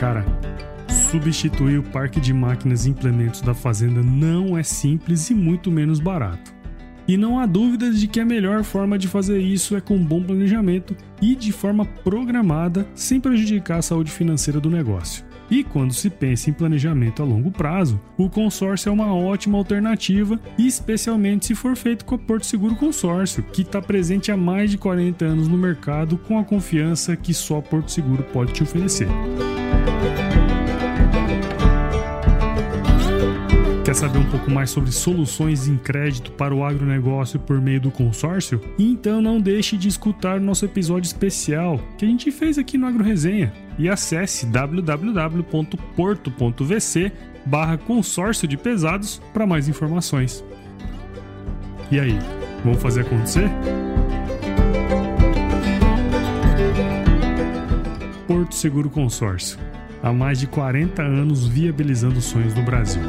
Cara, substituir o parque de máquinas e implementos da fazenda não é simples e muito menos barato. E não há dúvidas de que a melhor forma de fazer isso é com bom planejamento e de forma programada, sem prejudicar a saúde financeira do negócio. E quando se pensa em planejamento a longo prazo, o consórcio é uma ótima alternativa, especialmente se for feito com a Porto Seguro Consórcio, que está presente há mais de 40 anos no mercado com a confiança que só Porto Seguro pode te oferecer. Quer saber um pouco mais sobre soluções em crédito para o agronegócio por meio do consórcio? Então não deixe de escutar nosso episódio especial que a gente fez aqui no Agro Resenha e acesse www.porto.vc barra consórcio de pesados para mais informações. E aí, vamos fazer acontecer? Porto Seguro Consórcio. Há mais de 40 anos viabilizando sonhos no Brasil.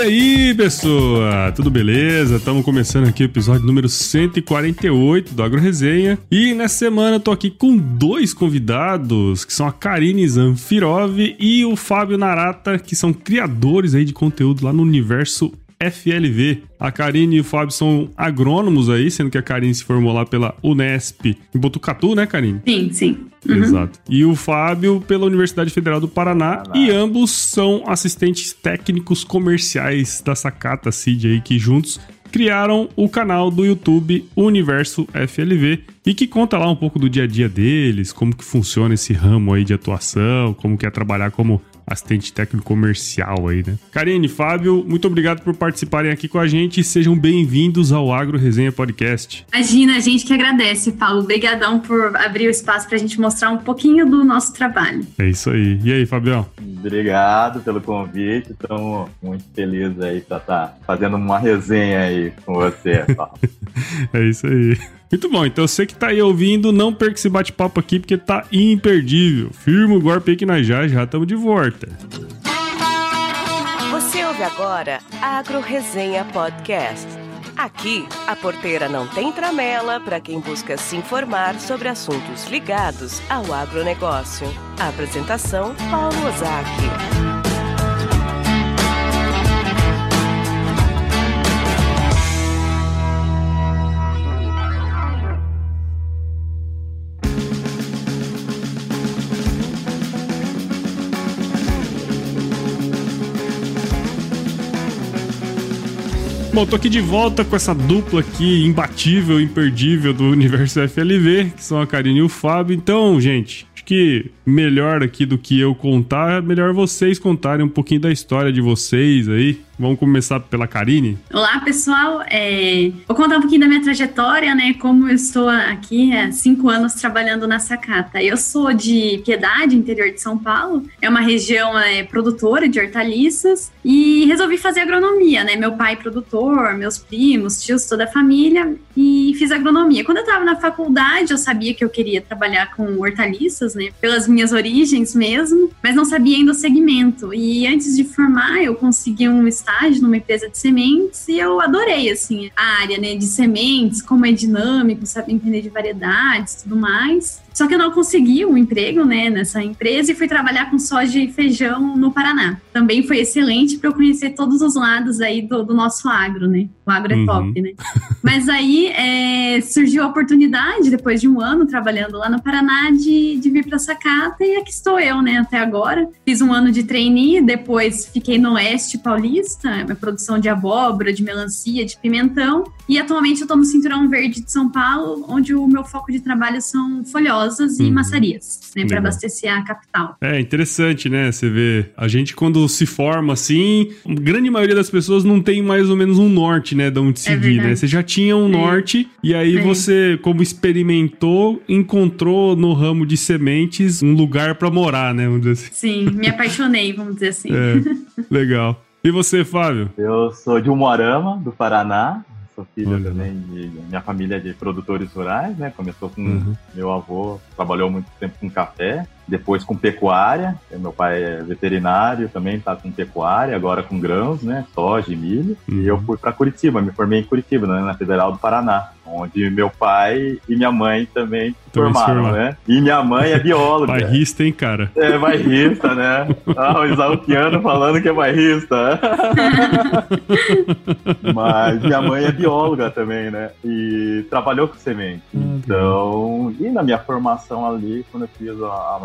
E aí, pessoa? Tudo beleza? Estamos começando aqui o episódio número 148 do Agro Resenha. E nessa semana eu tô aqui com dois convidados, que são a Karine Zanfirov e o Fábio Narata, que são criadores aí de conteúdo lá no universo FLV. A Karine e o Fábio são agrônomos aí, sendo que a Karine se formou lá pela Unesp em Botucatu, né, Karine? Sim, sim. Uhum. Exato. E o Fábio pela Universidade Federal do Paraná. Paraná. E ambos são assistentes técnicos comerciais da Sacata Seed aí, que juntos criaram o canal do YouTube Universo FLV e que conta lá um pouco do dia a dia deles, como que funciona esse ramo aí de atuação, como que é trabalhar como assistente técnico comercial aí, né? Karine, Fábio, muito obrigado por participarem aqui com a gente e sejam bem-vindos ao Agro Resenha Podcast. Imagina, a gente que agradece, Paulo. Obrigadão por abrir o espaço para a gente mostrar um pouquinho do nosso trabalho. É isso aí. E aí, Fabião? Obrigado pelo convite. Estamos muito felizes aí para estar tá fazendo uma resenha aí com você, Paulo. é isso aí. Muito bom, então você que tá aí ouvindo, não perca esse bate-papo aqui porque tá imperdível. Firma o golpe aí que nós já já estamos de volta. Você ouve agora Agro Resenha Podcast. Aqui, a porteira não tem tramela para quem busca se informar sobre assuntos ligados ao agronegócio. apresentação, Paulo Ozaki. Bom, tô aqui de volta com essa dupla aqui, imbatível, imperdível do universo FLV, que são a Karine e o Fábio. Então, gente, acho que melhor aqui do que eu contar, melhor vocês contarem um pouquinho da história de vocês aí. Vamos começar pela Karine? Olá, pessoal. É... Vou contar um pouquinho da minha trajetória, né? Como eu estou aqui há cinco anos trabalhando na Sacata. Eu sou de Piedade, interior de São Paulo. É uma região é, produtora de hortaliças e resolvi fazer agronomia, né? Meu pai produtor, meus primos, tios, toda a família e fiz agronomia. Quando eu estava na faculdade, eu sabia que eu queria trabalhar com hortaliças, né? Pelas minhas origens mesmo, mas não sabia ainda o segmento. E antes de formar, eu consegui um estágio estágio numa empresa de sementes e eu adorei, assim, a área, né, de sementes, como é dinâmico, sabe entender de variedades tudo mais. Só que eu não consegui um emprego, né, nessa empresa e fui trabalhar com soja e feijão no Paraná. Também foi excelente para eu conhecer todos os lados aí do, do, nosso agro, né? O agro é uhum. top, né? Mas aí é, surgiu a oportunidade, depois de um ano trabalhando lá no Paraná, de, de vir para Sacata e aqui estou eu, né, até agora. Fiz um ano de trainee, depois fiquei no Oeste Paulista, minha produção de abóbora, de melancia, de pimentão. E atualmente eu estou no Cinturão Verde de São Paulo, onde o meu foco de trabalho são folhosas Rosas e uhum. Massarias, né, para abastecer a capital. É interessante, né? Você vê, a gente quando se forma assim, a grande maioria das pessoas não tem mais ou menos um norte, né, de onde é seguir, é né? Você já tinha um é. norte e aí é. você, como experimentou, encontrou no ramo de sementes um lugar para morar, né? Vamos dizer assim. Sim, me apaixonei, vamos dizer assim. É, legal. E você, Fábio? Eu sou de Umuarama, do Paraná, sou filho Olha também de. Minha família é de produtores rurais, né? Começou com uhum. meu avô, trabalhou muito tempo com café, depois com pecuária. Meu pai é veterinário, também está com pecuária, agora com grãos, né? Soja e milho. E eu uhum. fui para Curitiba, me formei em Curitiba, né? na Federal do Paraná onde meu pai e minha mãe também se formaram, né? E minha mãe é bióloga. bairrista, hein, cara? É, bairrista, né? Ah, o Exalquiano falando que é bairrista. Mas minha mãe é bióloga também, né? E trabalhou com semente. Ah, então, e na minha formação ali, quando eu fiz a, a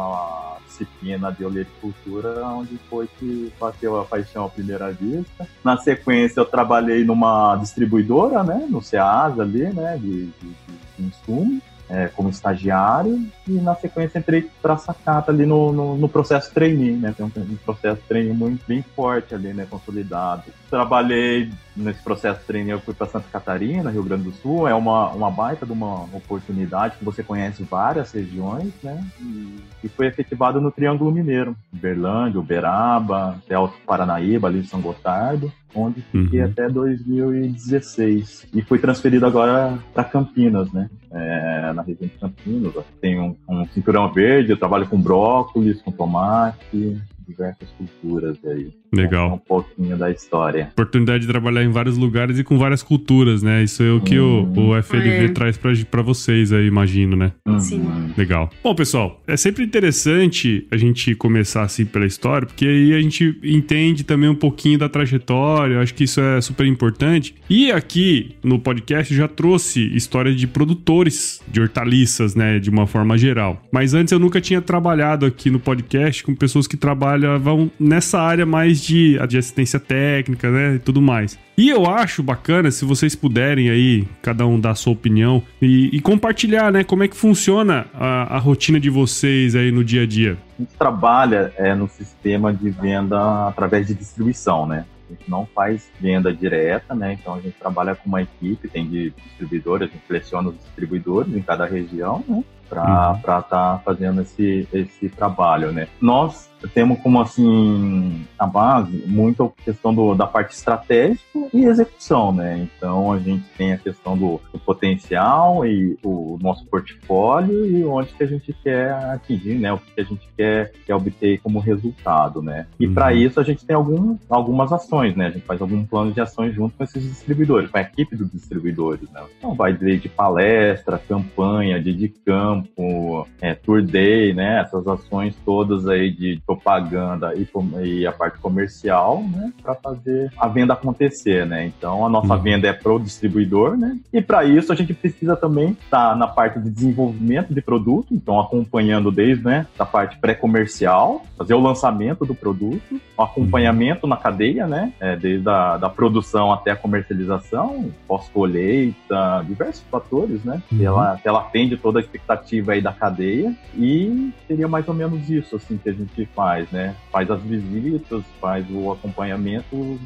disciplina de olericultura, onde foi que bateu a paixão à primeira vista. Na sequência, eu trabalhei numa distribuidora, né, no SEAS ali, né, de, de, de insumos é, como estagiário e na sequência entrei para a Sacata ali no, no, no, processo trainee, né? Tem um, um, processo trainee muito bem forte ali, né? Consolidado. Trabalhei nesse processo trainee, eu fui para Santa Catarina, Rio Grande do Sul. É uma, uma baita de uma oportunidade que você conhece várias regiões, né? E, e foi efetivado no Triângulo Mineiro, Berlândia, Uberaba, até Alto Paranaíba, ali de São Gotardo onde fiquei uhum. até 2016. E fui transferido agora para Campinas, né? É, na região de Campinas. Tem um, um cinturão verde, eu trabalho com brócolis, com tomate, diversas culturas aí. Legal. Um pouquinho da história. Oportunidade de trabalhar em vários lugares e com várias culturas, né? Isso é o que hum. o, o FLV é. traz para vocês aí, imagino, né? Uhum. Sim. Legal. Bom, pessoal, é sempre interessante a gente começar assim pela história, porque aí a gente entende também um pouquinho da trajetória, eu acho que isso é super importante. E aqui no podcast eu já trouxe história de produtores de hortaliças, né, de uma forma geral. Mas antes eu nunca tinha trabalhado aqui no podcast com pessoas que trabalhavam nessa área mais de, de assistência técnica, né? E tudo mais. E eu acho bacana se vocês puderem aí, cada um dar a sua opinião e, e compartilhar, né? Como é que funciona a, a, rotina de vocês aí no dia a dia. A gente trabalha é, no sistema de venda através de distribuição, né? A gente não faz venda direta, né? Então a gente trabalha com uma equipe, tem de distribuidores, a gente seleciona os distribuidores em cada região, né? Para uhum. estar tá fazendo esse, esse trabalho, né? Nós temos como assim a base muito a questão do, da parte estratégica e execução, né? Então a gente tem a questão do, do, potencial e o nosso portfólio e onde que a gente quer atingir, né? O que a gente quer, quer obter como resultado, né? E uhum. para isso a gente tem algum, algumas ações, né? A gente faz algum plano de ações junto com esses distribuidores, com a equipe dos distribuidores, né? Então vai desde palestra, campanha, dia de campo, é, tour day, né? Essas ações todas aí de propaganda e, e a parte comercial, né, para fazer a venda acontecer, né? Então a nossa uhum. venda é para o distribuidor, né? E para isso a gente precisa também estar tá na parte de desenvolvimento de produto, então acompanhando desde, né, da parte pré-comercial, fazer o lançamento do produto, o acompanhamento na cadeia, né, é, desde a da produção até a comercialização, pós-colheita, diversos fatores, né? Uhum. Ela, ela atende toda a expectativa aí da cadeia e seria mais ou menos isso, assim, que a gente faz né? Faz as visitas, faz o acompanhamento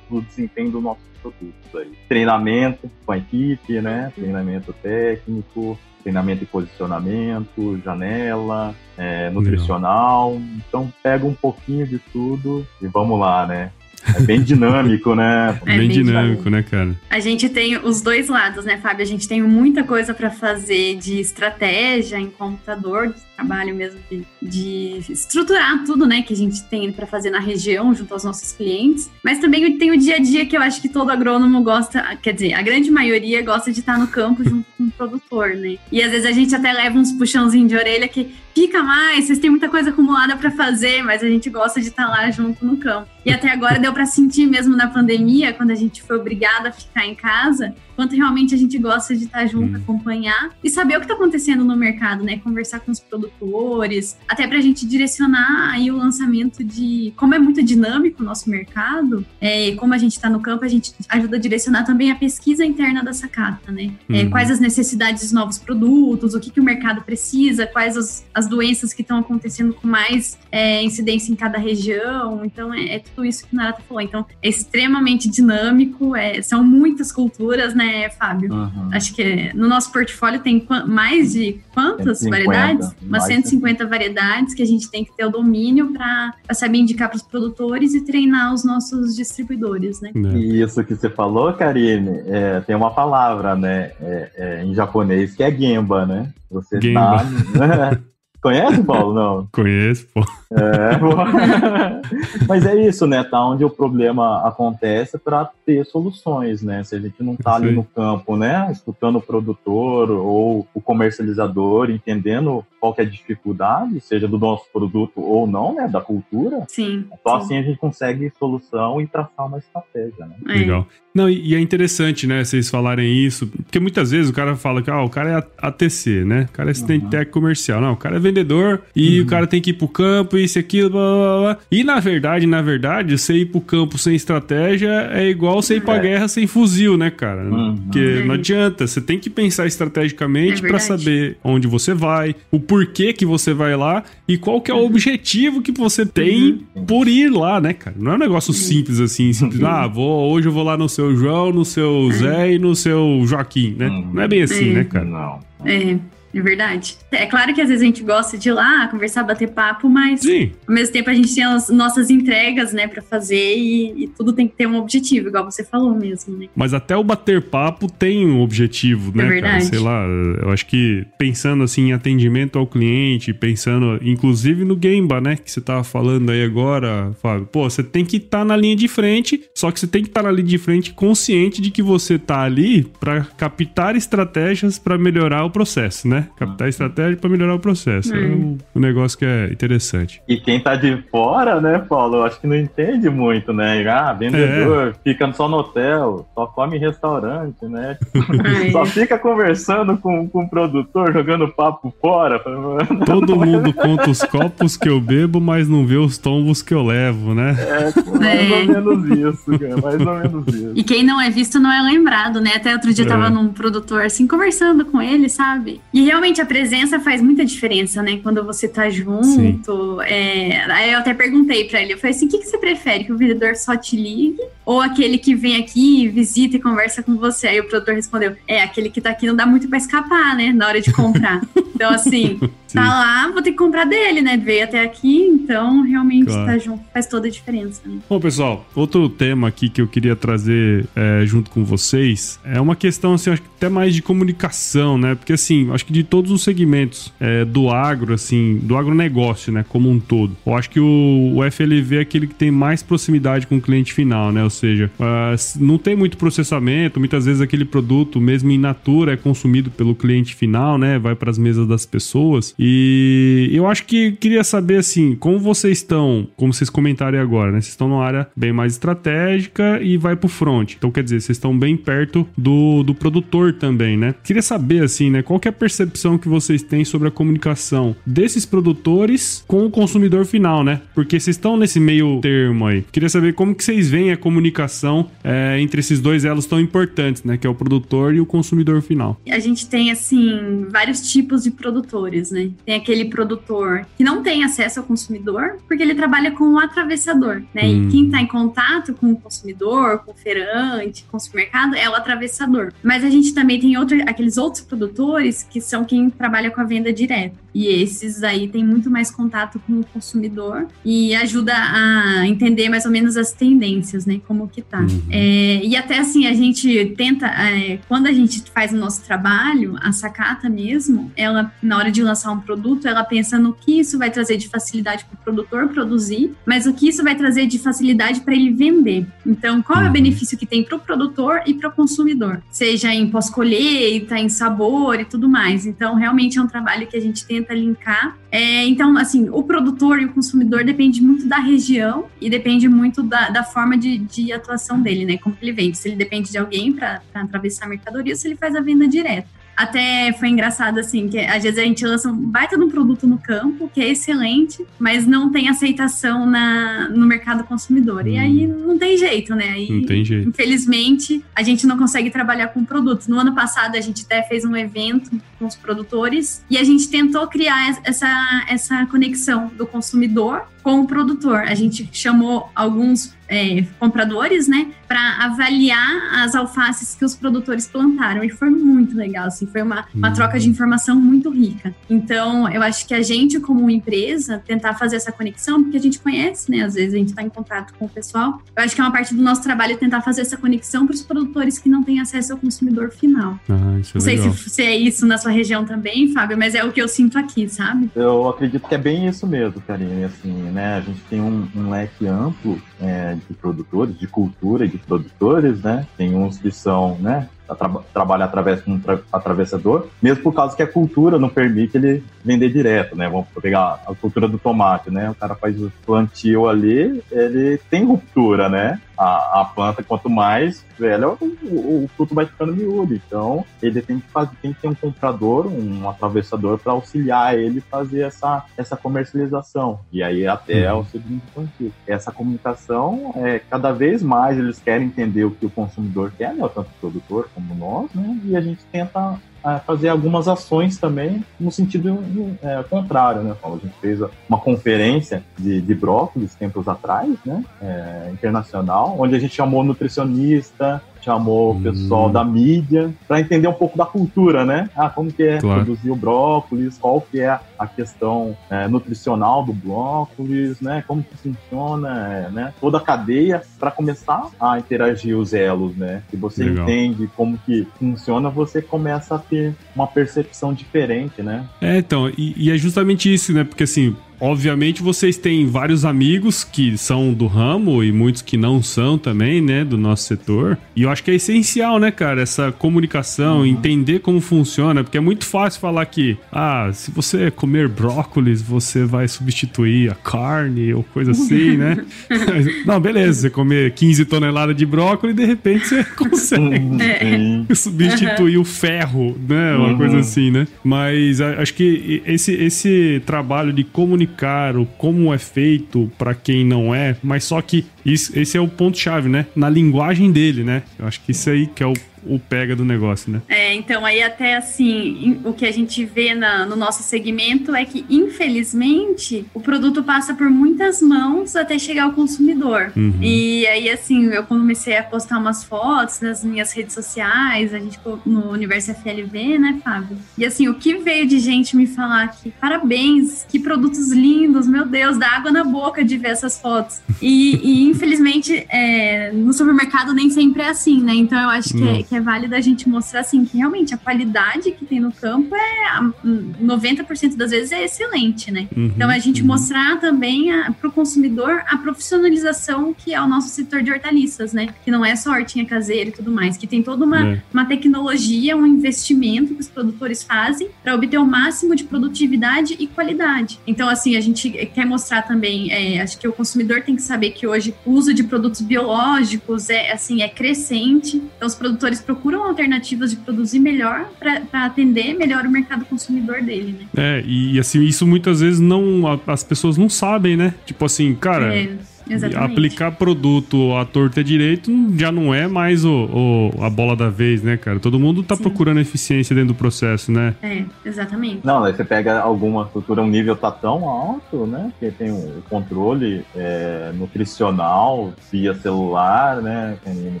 do desempenho do nosso produto. Aí. Treinamento com a equipe, né? Treinamento técnico, treinamento e posicionamento, janela, é, nutricional. Então pega um pouquinho de tudo e vamos lá, né? É bem dinâmico, né? É bem, bem dinâmico, né, cara? A gente tem os dois lados, né, Fábio? A gente tem muita coisa para fazer de estratégia em computador, de trabalho mesmo de, de estruturar tudo, né, que a gente tem para fazer na região junto aos nossos clientes. Mas também tem o dia a dia que eu acho que todo agrônomo gosta, quer dizer, a grande maioria gosta de estar no campo junto com o produtor, né? E às vezes a gente até leva uns puxãozinhos de orelha que fica mais, vocês têm muita coisa acumulada para fazer, mas a gente gosta de estar lá junto no campo. E até agora deu para sentir mesmo na pandemia, quando a gente foi obrigada a ficar em casa, quanto realmente a gente gosta de estar junto, hum. acompanhar e saber o que está acontecendo no mercado, né? Conversar com os produtores, até para a gente direcionar aí o lançamento de como é muito dinâmico o nosso mercado, é, como a gente está no campo, a gente ajuda a direcionar também a pesquisa interna da sacata, né? É, uhum. quais as necessidades dos novos produtos, o que, que o mercado precisa, quais as, as doenças que estão acontecendo com mais é, incidência em cada região. Então, é, é tudo isso que o Narata falou. Então, é extremamente dinâmico, é, são muitas culturas, né? Né, Fábio? Uhum. Acho que no nosso portfólio tem mais de quantas 150, variedades? Umas 150 variedades que a gente tem que ter o domínio para saber indicar para os produtores e treinar os nossos distribuidores, né? É. Isso que você falou, Karine, é, tem uma palavra, né, é, é em japonês que é gemba, né? Você Gemba. tá Conhece, Paulo? Não. Conheço, pô. É, mas é isso, né? Tá onde o problema acontece para ter soluções, né? Se a gente não tá ali no campo, né? Escutando o produtor ou o comercializador, entendendo qual que é a dificuldade, seja do nosso produto ou não, né? Da cultura. Sim. Só sim. assim a gente consegue solução e traçar uma estratégia, né? É. Legal. Não, e é interessante, né, vocês falarem isso, porque muitas vezes o cara fala que ah, o cara é ATC, né? O cara é assistente uhum. técnico comercial. Não, o cara é vendedor e uhum. o cara tem que ir pro campo, isso, aquilo, blá, blá, blá. E na verdade, na verdade, você ir pro campo sem estratégia é igual você ir pra é. guerra sem fuzil, né, cara? Uhum. Porque não adianta, você tem que pensar estrategicamente é para saber onde você vai, o porquê que você vai lá e qual que é o uhum. objetivo que você tem uhum. por ir lá, né, cara? Não é um negócio uhum. simples assim, simples, ah, vou, hoje eu vou lá no seu seu João, no seu Zé e no seu Joaquim, né? Não é bem assim, né, cara? Não. É. É verdade. É claro que às vezes a gente gosta de ir lá conversar, bater papo, mas Sim. ao mesmo tempo a gente tem as nossas entregas, né, para fazer e, e, tudo tem que ter um objetivo, igual você falou mesmo, né? Mas até o bater papo tem um objetivo, né, é verdade. cara? Sei lá, eu acho que pensando assim em atendimento ao cliente, pensando inclusive no Gemba, né, que você tava falando aí agora, Fábio. Pô, você tem que estar tá na linha de frente, só que você tem que estar tá na linha de frente consciente de que você tá ali para captar estratégias para melhorar o processo, né? Captar estratégia para melhorar o processo. É um, um, negócio que é interessante. E quem tá de fora, né, Paulo, eu acho que não entende muito, né? Ah, vendedor, é. fica só no hotel, só come em restaurante, né? só fica conversando com, com o produtor, jogando papo fora. Todo mundo conta os copos que eu bebo, mas não vê os tombos que eu levo, né? É, mais é. ou menos isso, cara, mais ou menos isso. E quem não é visto não é lembrado, né? Até outro dia eu tava é. num produtor, assim, conversando com ele, sabe? E realmente a presença faz muita diferença, né? Quando você tá junto. É... Aí eu até perguntei para ele, eu falei assim, o que, que você prefere? Que o vendedor só te ligue? Ou aquele que vem aqui, visita e conversa com você? Aí o produtor respondeu, é, aquele que tá aqui não dá muito para escapar, né? Na hora de comprar. então, assim, tá lá, vou ter que comprar dele, né? Veio até aqui, então realmente claro. tá junto faz toda a diferença. Né? Bom, pessoal, outro tema aqui que eu queria trazer é, junto com vocês é uma questão, assim, acho que até mais de comunicação, né? Porque, assim, acho que de todos os segmentos é, do agro, assim, do agronegócio, né, como um todo, eu acho que o, o FLV é aquele que tem mais proximidade com o cliente final, né? Ou seja, uh, não tem muito processamento, muitas vezes aquele produto, mesmo in natura, é consumido pelo cliente final, né? Vai para as mesas das pessoas. E eu acho que queria saber assim, como vocês estão, como vocês comentarem agora, né? Vocês estão numa área bem mais estratégica e vai pro front. Então quer dizer, vocês estão bem perto do, do produtor também, né? Queria saber assim, né? Qual que é a percepção que vocês têm sobre a comunicação desses produtores com o consumidor final, né? Porque vocês estão nesse meio termo aí. Queria saber como que vocês veem a comunicação é, entre esses dois elos tão importantes, né? Que é o produtor e o consumidor final. A gente tem, assim, vários tipos de produtores, né? Tem aquele produtor que não tem acesso ao consumidor, porque ele trabalha com o atravessador, né? Hum. E quem está em contato com o consumidor, com o feirante, com o supermercado, é o atravessador. Mas a gente também tem outro, aqueles outros produtores que são quem trabalha com a venda direta. E esses aí têm muito mais contato com o consumidor e ajuda a entender mais ou menos as tendências, né? Como que tá. Uhum. É, e até assim, a gente tenta, é, quando a gente faz o nosso trabalho, a sacata mesmo, ela, na hora de lançar um produto, ela pensa no que isso vai trazer de facilidade para o produtor produzir, mas o que isso vai trazer de facilidade para ele vender. Então, qual é o uhum. benefício que tem para o produtor e para o consumidor? Seja em pós-colheita, em sabor e tudo mais. Então, realmente é um trabalho que a gente tenta linkar. É, então, assim, o produtor e o consumidor depende muito da região e depende muito da, da forma de, de, atuação dele, né? Como ele vende. Se ele depende de alguém para atravessar a mercadoria, se ele faz a venda direta. Até foi engraçado, assim, que às vezes a gente lança um baita de um produto no campo, que é excelente, mas não tem aceitação na, no mercado consumidor. Hum. E aí não tem jeito, né? Aí, não tem jeito. Infelizmente, a gente não consegue trabalhar com produtos. No ano passado, a gente até fez um evento com os produtores e a gente tentou criar essa, essa conexão do consumidor com o produtor. A gente chamou alguns é, compradores, né, para avaliar as alfaces que os produtores plantaram e foi muito legal, assim, foi uma, uma uhum. troca de informação muito rica. Então, eu acho que a gente como empresa tentar fazer essa conexão, porque a gente conhece, né, às vezes a gente está em contato com o pessoal. Eu acho que é uma parte do nosso trabalho tentar fazer essa conexão para os produtores que não têm acesso ao consumidor final. Ah, isso é não sei se, se, é isso na sua região também, Fábio, mas é o que eu sinto aqui, sabe? Eu acredito que é bem isso mesmo, Karine. Assim, né, a gente tem um, um leque amplo é, de produtores, de cultura de produtores, né? Tem uns que são, né? Tra trabalha através de um atravessador, mesmo por causa que a cultura não permite ele vender direto, né? Vamos pegar a cultura do tomate, né? O cara faz o plantio ali, ele tem ruptura, né? A, a planta, quanto mais velha, o, o, o, fruto vai ficando miúdo. Então, ele tem que, fazer, tem que ter um comprador, um atravessador para auxiliar ele fazer essa, essa comercialização. E aí até uhum. o segundo plantio. Essa comunicação, é, cada vez mais eles querem entender o que o consumidor quer, né? Tanto o produtor como nós, né? E a gente tenta fazer algumas ações também no sentido é, contrário, né? A gente fez uma conferência de, de brócolis tempos atrás, né, é, internacional, onde a gente chamou nutricionista, chamou o pessoal hum. da mídia para entender um pouco da cultura, né? Ah, como que é claro. produzir o brócolis, qual que é a questão é, nutricional do brócolis, né? Como que funciona, é, né? Toda a cadeia para começar a interagir os elos, né? Se você Legal. entende como que funciona, você começa a ter uma percepção diferente, né? É, então, e, e é justamente isso, né? Porque assim, Obviamente vocês têm vários amigos que são do ramo e muitos que não são também, né, do nosso setor. E eu acho que é essencial, né, cara, essa comunicação, uhum. entender como funciona, porque é muito fácil falar que, ah, se você comer brócolis, você vai substituir a carne ou coisa assim, né? não, beleza, você comer 15 toneladas de brócolis, de repente você consegue uhum. substituir uhum. o ferro, né, uma coisa uhum. assim, né? Mas acho que esse, esse trabalho de comunicação comunicar o como é feito para quem não é, mas só que isso, esse é o ponto chave, né? Na linguagem dele, né? Eu acho que isso aí que é o o pega do negócio, né? É, então aí até assim, o que a gente vê na, no nosso segmento é que, infelizmente, o produto passa por muitas mãos até chegar ao consumidor. Uhum. E aí, assim, eu comecei a postar umas fotos nas minhas redes sociais, a gente no Universo FLV, né, Fábio? E assim, o que veio de gente me falar que parabéns, que produtos lindos, meu Deus, dá água na boca de ver essas fotos. E, e infelizmente, é, no supermercado nem sempre é assim, né? Então eu acho que, é, que é válido a gente mostrar assim que realmente a qualidade que tem no campo é 90% das vezes é excelente, né? Uhum, então a gente uhum. mostrar também para o consumidor a profissionalização que é o nosso setor de hortaliças, né? Que não é só hortinha caseira e tudo mais, que tem toda uma, é. uma tecnologia, um investimento que os produtores fazem para obter o máximo de produtividade e qualidade. Então, assim, a gente quer mostrar também, é, acho que o consumidor tem que saber que hoje o uso de produtos biológicos é assim é crescente. Então, os produtores procuram alternativas de produzir melhor para atender melhor o mercado consumidor dele, né? É, e assim, isso muitas vezes não as pessoas não sabem, né? Tipo assim, cara, é Exatamente. Aplicar produto à torta e direito já não é mais o, o, a bola da vez, né, cara? Todo mundo tá Sim. procurando eficiência dentro do processo, né? É, exatamente. Não, aí você pega alguma cultura, um nível tá tão alto, né? Que tem o controle é, nutricional via celular, né? Tem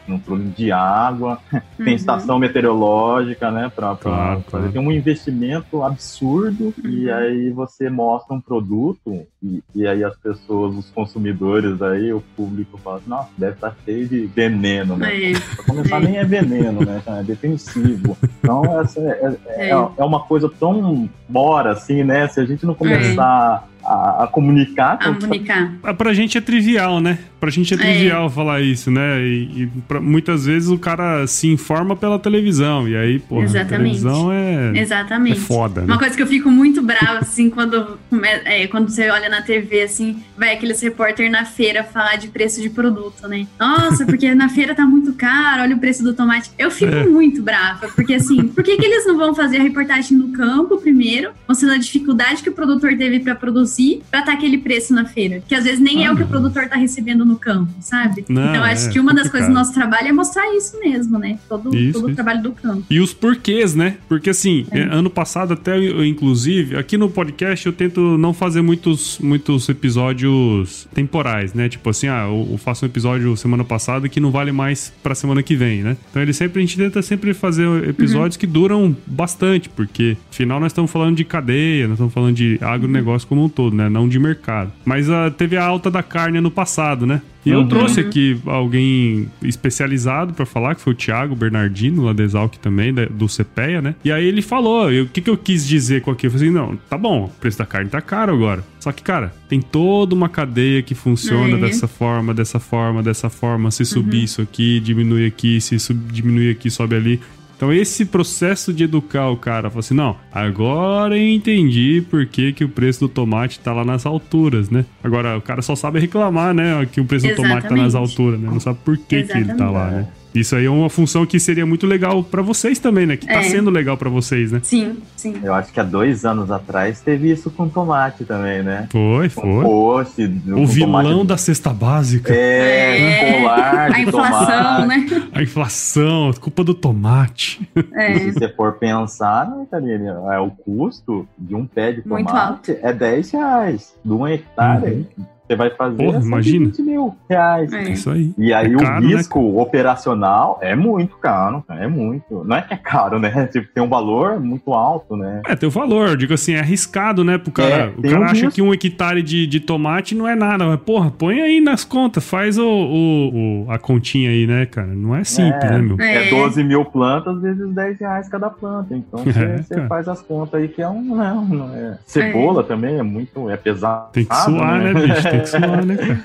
controle de água, uhum. tem estação meteorológica, né? Pra, pra claro, fazer. Claro. Tem um investimento absurdo uhum. e aí você mostra um produto e, e aí as pessoas, os consumidores, aí o público fala assim, nossa, deve estar tá cheio de veneno, né? É. Pra começar, nem é veneno, né? É defensivo. Então, essa é, é, é. é uma coisa tão mora, assim, né? Se a gente não começar a, a comunicar. A comunicar. Pra, pra gente é trivial, né? Pra gente é trivial é. falar isso, né? E, e pra, muitas vezes o cara se informa pela televisão. E aí, pô, a televisão é, Exatamente. é foda. Né? Uma coisa que eu fico muito brava, assim, quando, é, quando você olha na TV, assim, vai aqueles repórter na feira falar de preço de produto, né? Nossa, porque na feira tá muito caro, olha o preço do tomate. Eu fico é. muito brava, porque assim, por que, que eles não vão fazer a reportagem no campo primeiro, mostrando a dificuldade que o produtor teve para produzir, para estar tá aquele preço na feira? Que às vezes nem é o que o produtor tá recebendo no campo, sabe? Não, então acho é que uma das complicado. coisas do nosso trabalho é mostrar isso mesmo, né? Todo, Isso, todo o isso. trabalho do campo. E os porquês, né? Porque assim, É. eh, ano passado até, eu, inclusive, aqui no podcast eu tento não fazer muitos, muitos episódios temporais, né? Tipo assim, ah, eu, faço um episódio semana passada que não vale mais pra semana que vem, né? Então ele sempre, a gente tenta sempre fazer episódios que duram bastante, porque afinal nós estamos falando de cadeia, nós estamos falando de agronegócio como um todo, né? Não de mercado. Mas ah, teve a alta da carne ano passado, né? E eu Uhum. trouxe aqui alguém especializado pra falar, que foi o Thiago Bernardino, lá da Exalc também, da- do CPEA, né? E aí ele falou, o que, que eu quis dizer com aquilo? Eu falei assim, não, tá bom, o preço da carne tá caro agora. Só que, cara, tem toda uma cadeia que funciona É. dessa forma, dessa forma, dessa forma. Se subir isso aqui, diminui aqui, se sub, diminui aqui, sobe ali. Então, esse processo de educar o cara, falar assim, não, agora eu entendi por que, que o preço do tomate tá lá nas alturas, né? Agora, o cara só sabe reclamar, né, que o preço do tomate tá nas Exatamente. alturas, né? Não sabe por que, que ele tá lá, Exatamente. né? Isso aí é uma função que seria muito legal pra vocês também, né? Que tá É. sendo legal pra vocês, né? Sim, sim. Eu acho que há dois anos atrás teve isso com tomate também, né? Foi, Com foi. post, O com vilão tomate- da cesta básica. É, É. polar A inflação, tomate. né? A inflação, culpa do tomate. É. Se você for pensar, né, Karine, é, o custo de um pé de Muito tomate é 10 reais. De um hectare, você vai fazer Porra, 120 imagina. mil reais. É. É isso aí. E aí É o caro, né, risco operacional é muito caro, cara, é muito. Não é que é caro, né? Tipo, tem um valor muito alto, né? É, tem o valor. Eu digo assim, é arriscado, né? Pro cara. É, o cara um acha risco. que um hectare de, de tomate não é nada. Mas, porra, põe aí nas contas, faz o, o- o- a continha aí, né, cara? Não é simples, É. né, meu? É. É. 12 mil plantas vezes 10 reais cada planta. Então você É, você faz as contas aí que é um. Não, não é. Cebola também é muito. É pesado. Tem que suar, né, bicho? Tem que suar, né, cara?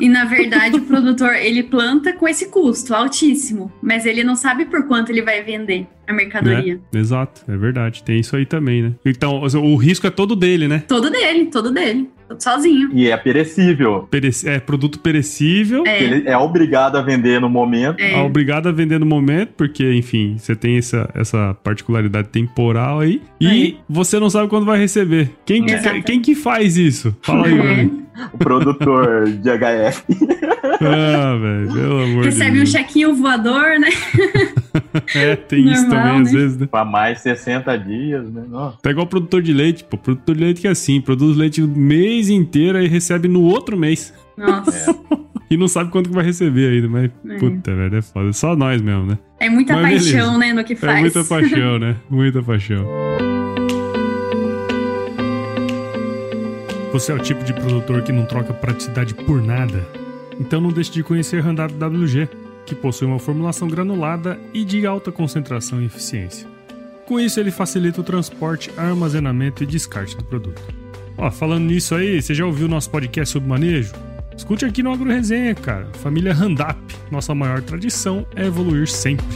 E na verdade o produtor ele planta com esse custo altíssimo, mas ele não sabe por quanto ele vai vender a mercadoria. Né? Exato, é verdade. Tem isso aí também, né? Então, o risco é todo dele, né? Todo dele, todo dele, todo sozinho. E é perecível. Perece- É produto perecível. É. Ele é obrigado a vender no momento. É. É obrigado a vender no momento, porque, enfim, você tem essa, essa particularidade temporal aí. E você não sabe quando vai receber. Quem, que- quem que faz isso? Fala aí, É. mano. O produtor de HF. Ah, velho, pelo amor Recebe de um chequinho voador, né? É, tem isso Normal, também, às né? vezes, né? Pra mais 60 dias, né? Nossa. Tá igual produtor de leite, pô. Produtor de leite que é assim, produz leite o mês inteiro e recebe no outro mês. Nossa, E não sabe quanto que vai receber ainda, mas É. puta, velho, é foda. Só nós mesmo, né? é muita Mas paixão, beleza. né, no que É faz. muita paixão, né? Muita paixão. Você é o tipo de produtor que não troca praticidade por nada? Então não deixe de conhecer Randap WG, que possui uma formulação granulada e de alta concentração e eficiência. Com isso, ele facilita o transporte, armazenamento e descarte do produto. Ó, falando nisso aí, você já ouviu nosso podcast sobre manejo? Escute aqui no Agro Resenha, cara. Família Randap. Nossa maior tradição é evoluir sempre.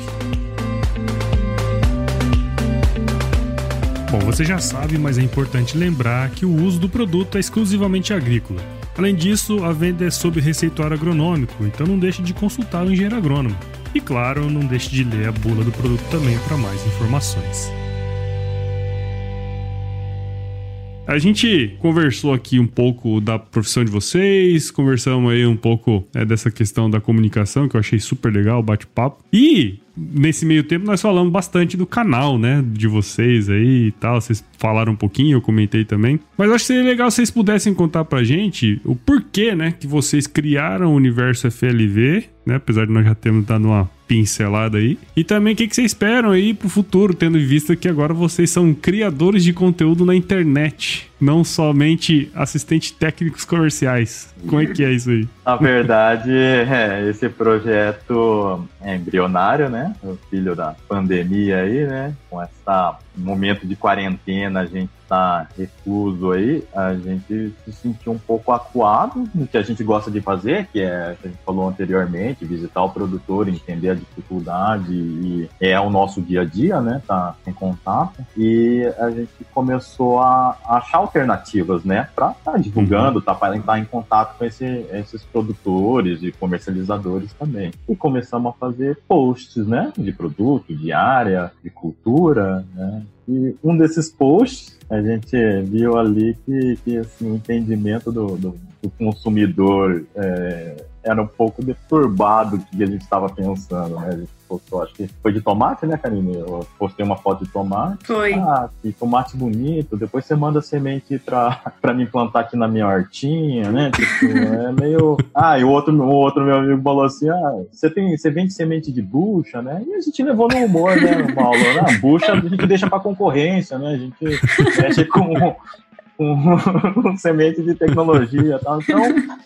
Bom, você já sabe, mas é importante lembrar que o uso do produto é exclusivamente agrícola. Além disso, a venda é sob receituário agronômico, então não deixe de consultar o engenheiro agrônomo. E claro, não deixe de ler a bula do produto também para mais informações. A gente conversou aqui um pouco da profissão de vocês, conversamos aí um pouco é, dessa questão da comunicação, que eu achei super legal, bate-papo. E nesse meio tempo nós falamos bastante do canal, né, de vocês aí e tal. Vocês falaram um pouquinho, eu comentei também. Mas acho que seria legal se vocês pudessem contar pra gente o porquê, né, que vocês criaram o Universo FLV, né, apesar de nós já termos dado uma pincelada aí. E também o que, que vocês esperam aí pro futuro, tendo em vista que agora vocês são criadores de conteúdo na internet, não somente assistentes técnicos comerciais. Como é que é isso aí? Na verdade, é, esse projeto é embrionário, né? O filho da pandemia aí, né? Com esse momento de quarentena, a gente tá recluso aí, a gente se sentiu um pouco acuado no que a gente gosta de fazer, que é, a gente falou anteriormente, visitar o produtor, entender a dificuldade e é o nosso dia a dia, né? Tá em contato. E a gente começou a achar alternativas, né? Para estar tá divulgando, tá, para estar em contato com esse, esses produtores e comercializadores também. E começamos a fazer posts, né? De produto, de área, de cultura, né? E um desses posts, a gente viu ali que, que assim, o entendimento do, do, do consumidor é, era um pouco deturbado o que a gente estava pensando, né? A gente postou, acho que foi de tomate, né, Karine? Eu postei uma foto de tomate. Foi. Ah, que tomate bonito. Depois você manda semente pra, pra me plantar aqui na minha hortinha, né? Tipo, é meio. Ah, e o outro, o outro meu amigo falou assim: ah, você, tem, você vende semente de bucha, né? E a gente levou no humor, né, Paulo? Né? Bucha a gente deixa pra concorrência, né? A gente mexe com com, semente de tecnologia tal. Então,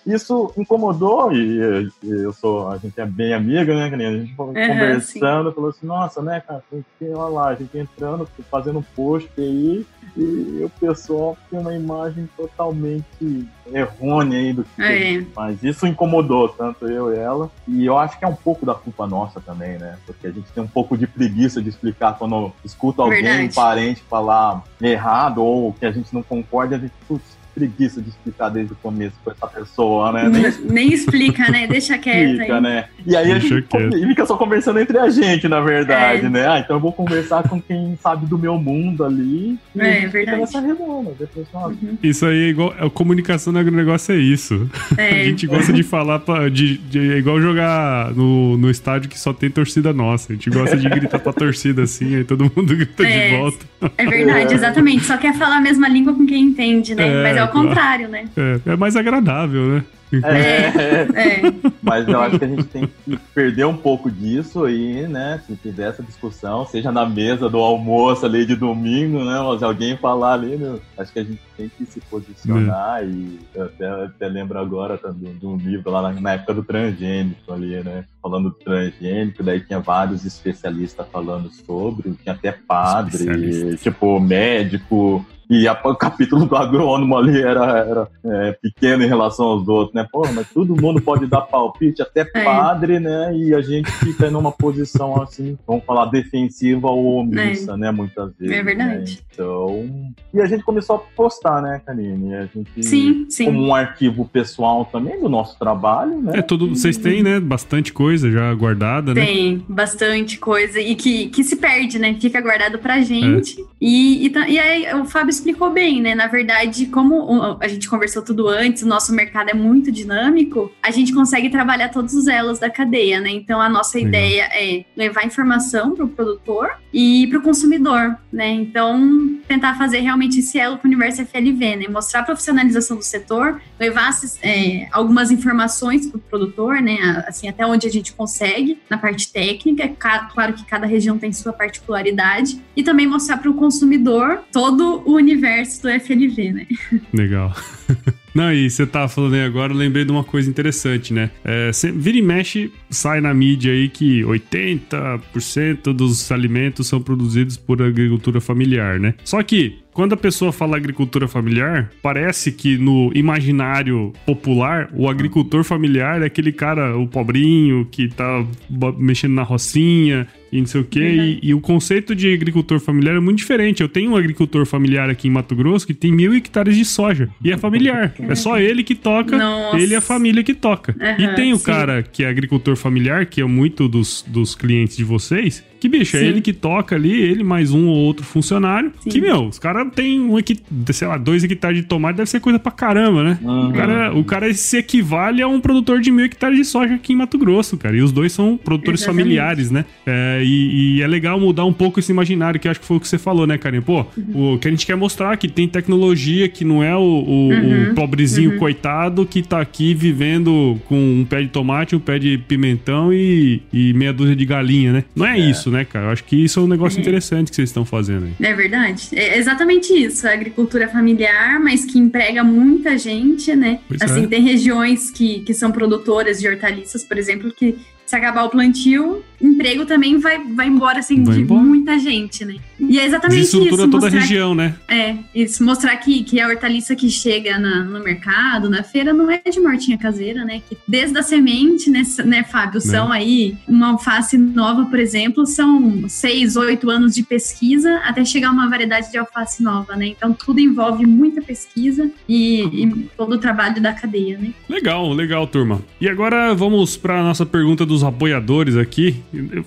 isso incomodou e, e, eu sou, a gente é bem amiga, né, A gente uhum, conversando, sim. falou assim, nossa, né, cara, olha lá, a gente entrando, fazendo post aí, e o pessoal tem uma imagem totalmente errônea aí do que é. Mas isso incomodou tanto eu e ela. E eu acho que é um pouco da culpa nossa também, né? Porque a gente tem um pouco de preguiça de explicar quando escuta alguém, Verdade. um parente, falar errado ou que a gente não concorda, a gente, putz, preguiça de explicar desde o começo com essa pessoa, né? Nem, nem explica, né? Deixa quieto. Explica, aí. né? E aí Deixa a gente quieto. fica só conversando entre a gente, na verdade, é. né? Ah, então eu vou conversar com quem sabe do meu mundo ali. E é, verdade. Nessa redonda, depois, uhum. Isso aí é igual. A comunicação no negócio é isso. É. A gente gosta de falar, pra, de, de, é igual jogar no, no estádio que só tem torcida nossa. A gente gosta de gritar pra torcida assim, aí todo mundo grita é. de volta. É verdade, exatamente. Só quer falar a mesma língua com quem entende, né? É, Mas é o contrário, né? É, é mais agradável, né? É, é. Mas eu acho que a gente tem que perder um pouco disso aí, né? Se tiver essa discussão, seja na mesa do almoço ali de domingo, né? Mas alguém falar ali, né? acho que a gente tem que se posicionar. É. E eu até, até lembro agora também de um livro lá na, na época do transgênico ali, né? Falando do transgênico, daí tinha vários especialistas falando sobre, tinha até padre, tipo médico, e a, o capítulo do agrônomo ali era, era é, pequeno em relação aos outros, né? Pô, mas todo mundo pode dar palpite, até é. padre, né? E a gente fica numa posição assim, vamos falar, defensiva ou omissa, é. né? Muitas vezes. É verdade. Né? Então. E a gente começou a postar, né, Karine? A gente, sim, sim. Como um arquivo pessoal também do nosso trabalho, né? É, tudo, vocês têm, né? Bastante coisa já guardada, né? Tem, bastante coisa. E que, que se perde, né? Fica guardado pra gente. É. E, e, e aí o Fábio explicou bem, né? Na verdade, como a gente conversou tudo antes, o nosso mercado é muito dinâmico, a gente consegue trabalhar todos os elos da cadeia, né? Então a nossa Legal. ideia é levar informação para o produtor e para o consumidor, né? Então tentar fazer realmente esse elo para o universo FLV, né? Mostrar a profissionalização do setor, levar é, algumas informações para o produtor, né? Assim, até onde a gente consegue na parte técnica. Claro que cada região tem sua particularidade e também mostrar para o consumidor todo o universo do FLV, né? Legal. Não, e você tá falando aí agora, lembrei de uma coisa interessante, né? É, vira e mexe, sai na mídia aí que 80% dos alimentos são produzidos por agricultura familiar, né? Só que quando a pessoa fala agricultura familiar, parece que no imaginário popular, o agricultor familiar é aquele cara, o pobrinho, que tá mexendo na rocinha e não sei o quê. Uhum. E, e, o conceito de agricultor familiar é muito diferente. Eu tenho um agricultor familiar aqui em Mato Grosso que tem mil hectares de soja. E é familiar. É só ele que toca, Nossa. ele e a família que toca. Uhum, e tem o sim. cara que é agricultor familiar, que é muito dos, dos clientes de vocês, que, bicho, é Sim. é ele que toca ali, ele mais um ou outro funcionário. Sim. Que, meu, os caras têm um sei lá, dois hectares de tomate, deve ser coisa pra caramba, né? Uhum. O, cara, o cara se equivale a um produtor de mil hectares de soja aqui em Mato Grosso, cara. E os dois são produtores Exatamente. familiares, né? É, e, e, é legal mudar um pouco esse imaginário, que acho que foi o que você falou, né, Karen? Pô, uhum. o que a gente quer mostrar que tem tecnologia, que não é o, o, uhum. o pobrezinho uhum. coitado que tá aqui vivendo com um pé de tomate, um pé de pimentão e, e meia dúzia de galinha, né? Não é, é. isso, né, cara? Eu acho que isso é um negócio é. interessante que vocês estão fazendo aí. É verdade. É exatamente isso. A agricultura familiar, mas que emprega muita gente, né? Pois assim, é. tem regiões que, que são produtoras de hortaliças, por exemplo, que se acabar o plantio, emprego também vai, vai embora, assim, vai de embora. muita gente, né? E é exatamente isso. isso toda a região, que, né? É, isso. Mostrar que, que a hortaliça que chega na, no mercado, na feira, não é de mortinha caseira, né? Que desde a semente, né, né Fábio, são né? aí uma alface nova, por exemplo, são seis, oito anos de pesquisa até chegar uma variedade de alface nova, né? Então tudo envolve muita pesquisa e, e todo o trabalho da cadeia, né? Legal, legal, turma. E agora vamos para nossa pergunta dos apoiadores aqui.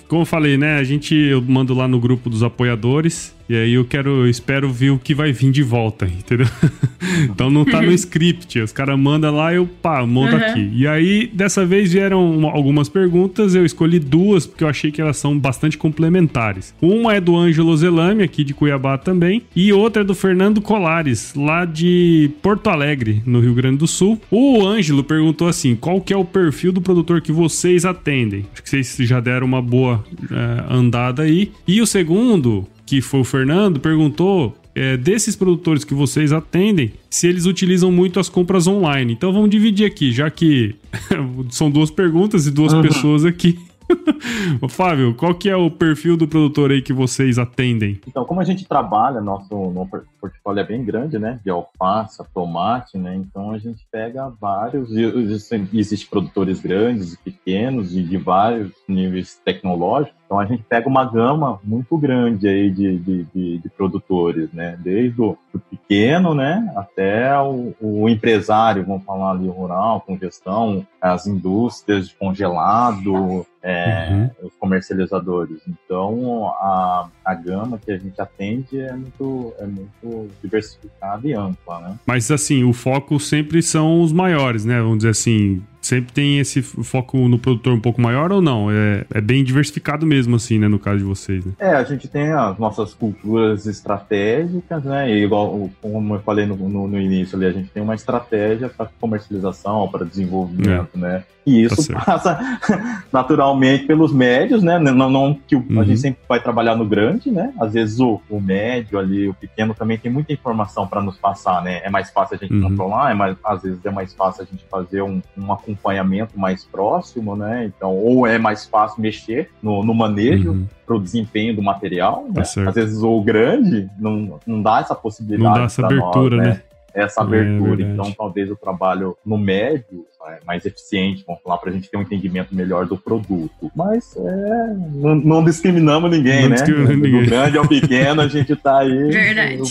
Como eu falei, né? A gente eu mando lá no grupo dos apoiadores E aí eu quero, eu espero ver o que vai vir de volta, entendeu? então não tá no script. Os caras mandam lá, eu pá, monto uhum. aqui. E aí, dessa vez vieram algumas perguntas, eu escolhi duas, porque eu achei que elas são bastante complementares. Uma é do Ângelo Zelame, aqui de Cuiabá também, e outra é do Fernando Colares, lá de Porto Alegre, no Rio Grande do Sul. O Ângelo perguntou assim: qual que é o perfil do produtor que vocês atendem? Acho que vocês já deram uma boa é, andada aí. E o segundo, que foi o Fernando, perguntou é, desses produtores que vocês atendem, se eles utilizam muito as compras online. Então vamos dividir aqui, já que são duas perguntas e duas uhum. pessoas aqui. Ô, Fábio, qual que é o perfil do produtor aí que vocês atendem? Então, como a gente trabalha, nosso, nosso portfólio é bem grande, né? De alface, tomate, né? Então a gente pega vários, existem, produtores grandes e pequenos e de vários níveis tecnológicos. Então a gente pega uma gama muito grande aí de, de, de, de produtores, né? Desde o pequeno, né? Até o, o, empresário, vamos falar ali rural, com gestão, as indústrias de congelado, é, uhum. os comercializadores. Então a, a gama que a gente atende é muito, é muito diversificada e ampla, né? Mas assim, o foco sempre são os maiores, né? Vamos dizer assim, sempre tem esse foco no produtor um pouco maior ou não? É, é bem diversificado mesmo, assim, né, no caso de vocês, né? É, a gente tem as nossas culturas estratégicas, né, e igual, como eu falei no, no, no início ali, a gente tem uma estratégia para comercialização, para desenvolvimento, é. né? E isso tá passa naturalmente pelos médios, né? Não, não que o, uhum. a gente sempre vai trabalhar no grande, né? Às vezes o, o médio ali, o pequeno também tem muita informação para nos passar, né? É mais fácil a gente uhum. controlar, é mais, às vezes é mais fácil a gente fazer um, um acompanhamento mais próximo, né? Então, ou é mais fácil mexer no, no manejo uhum. para o desempenho do material, né? Tá às vezes o grande não, não dá essa possibilidade. Não dá essa abertura, nós, né? né? Essa é abertura. É então, talvez o trabalho no médio mais eficiente, vamos falar, para a gente ter um entendimento melhor do produto. Mas é, não, não, discriminamos ninguém, não né? Discriminamos do ninguém. grande ao pequeno, a gente tá aí